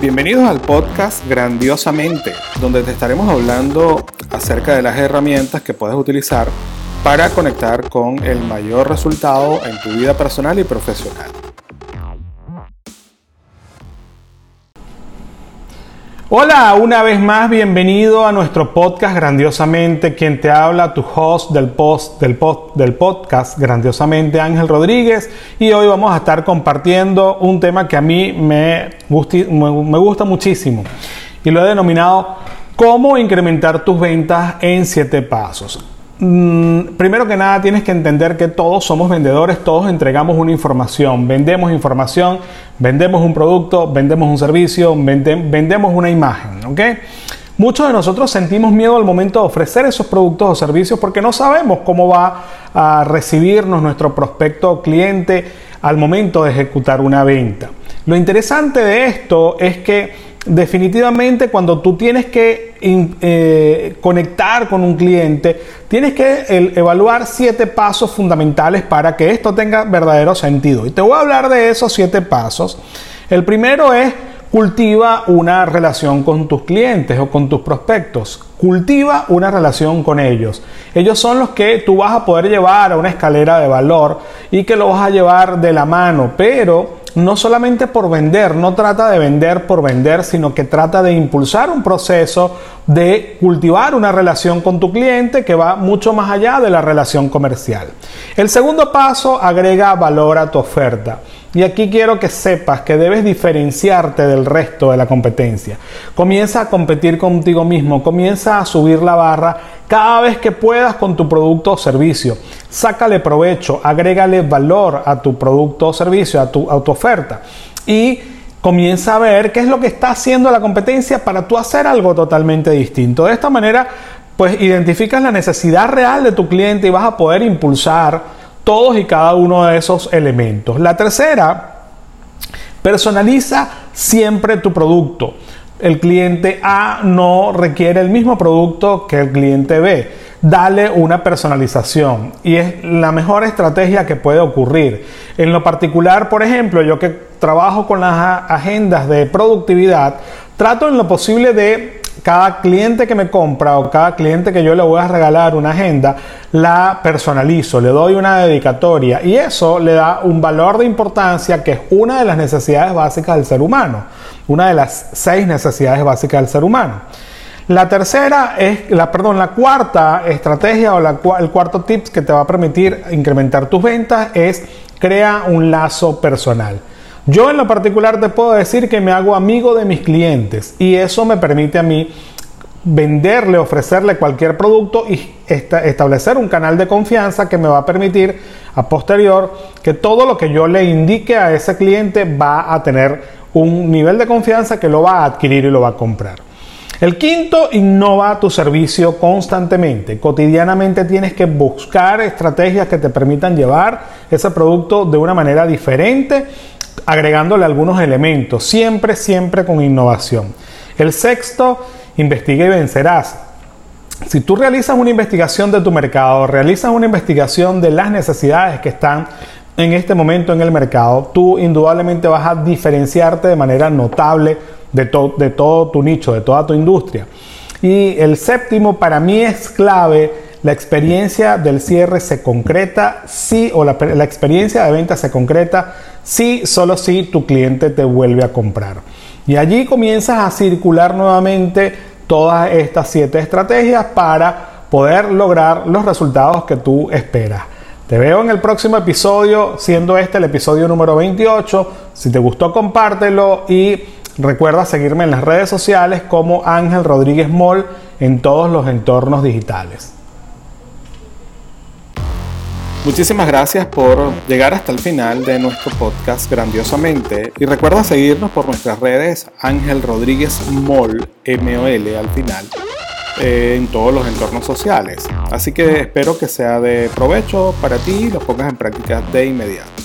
Bienvenidos al podcast Grandiosamente, donde te estaremos hablando acerca de las herramientas que puedes utilizar para conectar con el mayor resultado en tu vida personal y profesional. Hola, una vez más bienvenido a nuestro podcast Grandiosamente. Quien te habla, tu host del, post, del, del podcast Grandiosamente, Ángel Rodríguez. Y hoy vamos a estar compartiendo un tema que a mí me, me gusta muchísimo. Y lo he denominado cómo incrementar tus ventas en 7 pasos. Mm, primero que nada tienes que entender que todos somos vendedores, todos entregamos una información, vendemos información, vendemos un producto, vendemos un servicio, vendemos una imagen, ¿ok? Muchos de nosotros sentimos miedo al momento de ofrecer esos productos o servicios porque no sabemos cómo va a recibirnos nuestro prospecto o cliente al momento de ejecutar una venta. Lo interesante de esto es que definitivamente cuando tú tienes que eh, conectar con un cliente, tienes que evaluar siete pasos fundamentales para que esto tenga verdadero sentido. Y te voy a hablar de esos siete pasos. El primero es cultiva una relación con tus clientes o con tus prospectos. Cultiva una relación con ellos. Ellos son los que tú vas a poder llevar a una escalera de valor y que lo vas a llevar de la mano, pero no solamente por vender, no trata de vender por vender, sino que trata de impulsar un proceso de cultivar una relación con tu cliente que va mucho más allá de la relación comercial. El segundo paso agrega valor a tu oferta. Y aquí quiero que sepas que debes diferenciarte del resto de la competencia. Comienza a competir contigo mismo, comienza a subir la barra cada vez que puedas con tu producto o servicio. Sácale provecho, agrégale valor a tu producto o servicio, a tu, a oferta. Y comienza a ver qué es lo que está haciendo la competencia para tú hacer algo totalmente distinto. De esta manera, pues identificas la necesidad real de tu cliente y vas a poder impulsar todos y cada uno de esos elementos. La tercera, personaliza siempre tu producto. El cliente A no requiere el mismo producto que el cliente B. Dale una personalización y es la mejor estrategia que puede ocurrir. En lo particular, por ejemplo, yo que trabajo con las agendas de productividad, trato en lo posible de cada cliente que me compra o cada cliente que yo le voy a regalar una agenda, la personalizo, le doy una dedicatoria y eso le da un valor de importancia que es una de las necesidades básicas del ser humano, una de las seis necesidades básicas del ser humano. La tercera es, la, perdón, la cuarta estrategia o el cuarto tip que te va a permitir incrementar tus ventas es crea un lazo personal. Yo en lo particular te puedo decir que me hago amigo de mis clientes y eso me permite a mí venderle, ofrecerle cualquier producto y establecer un canal de confianza que me va a permitir a posterior que todo lo que yo le indique a ese cliente va a tener un nivel de confianza que lo va a adquirir y lo va a comprar. El quinto, innova tu servicio constantemente. Cotidianamente tienes que buscar estrategias que te permitan llevar ese producto de una manera diferente agregándole algunos elementos, siempre, siempre con innovación. El sexto, investiga y vencerás. Si tú realizas una investigación de tu mercado, realizas una investigación de las necesidades que están en este momento en el mercado, tú indudablemente vas a diferenciarte de manera notable de, de todo tu nicho, de toda tu industria. Y el séptimo para mí es clave la experiencia del cierre se concreta si, o la, experiencia de venta se concreta si, solo si tu cliente te vuelve a comprar. Y allí comienzas a circular nuevamente todas estas siete estrategias para poder lograr los resultados que tú esperas. Te veo en el próximo episodio, siendo este el episodio número 28. Si te gustó, compártelo y recuerda seguirme en las redes sociales como Ángel Rodríguez Moll en todos los entornos digitales. Muchísimas gracias por llegar hasta el final de nuestro podcast grandiosamente y recuerda seguirnos por nuestras redes Ángel Rodríguez Mol, M-O-L al final, eh, en todos los entornos sociales. Así que espero que sea de provecho para ti y lo pongas en práctica de inmediato.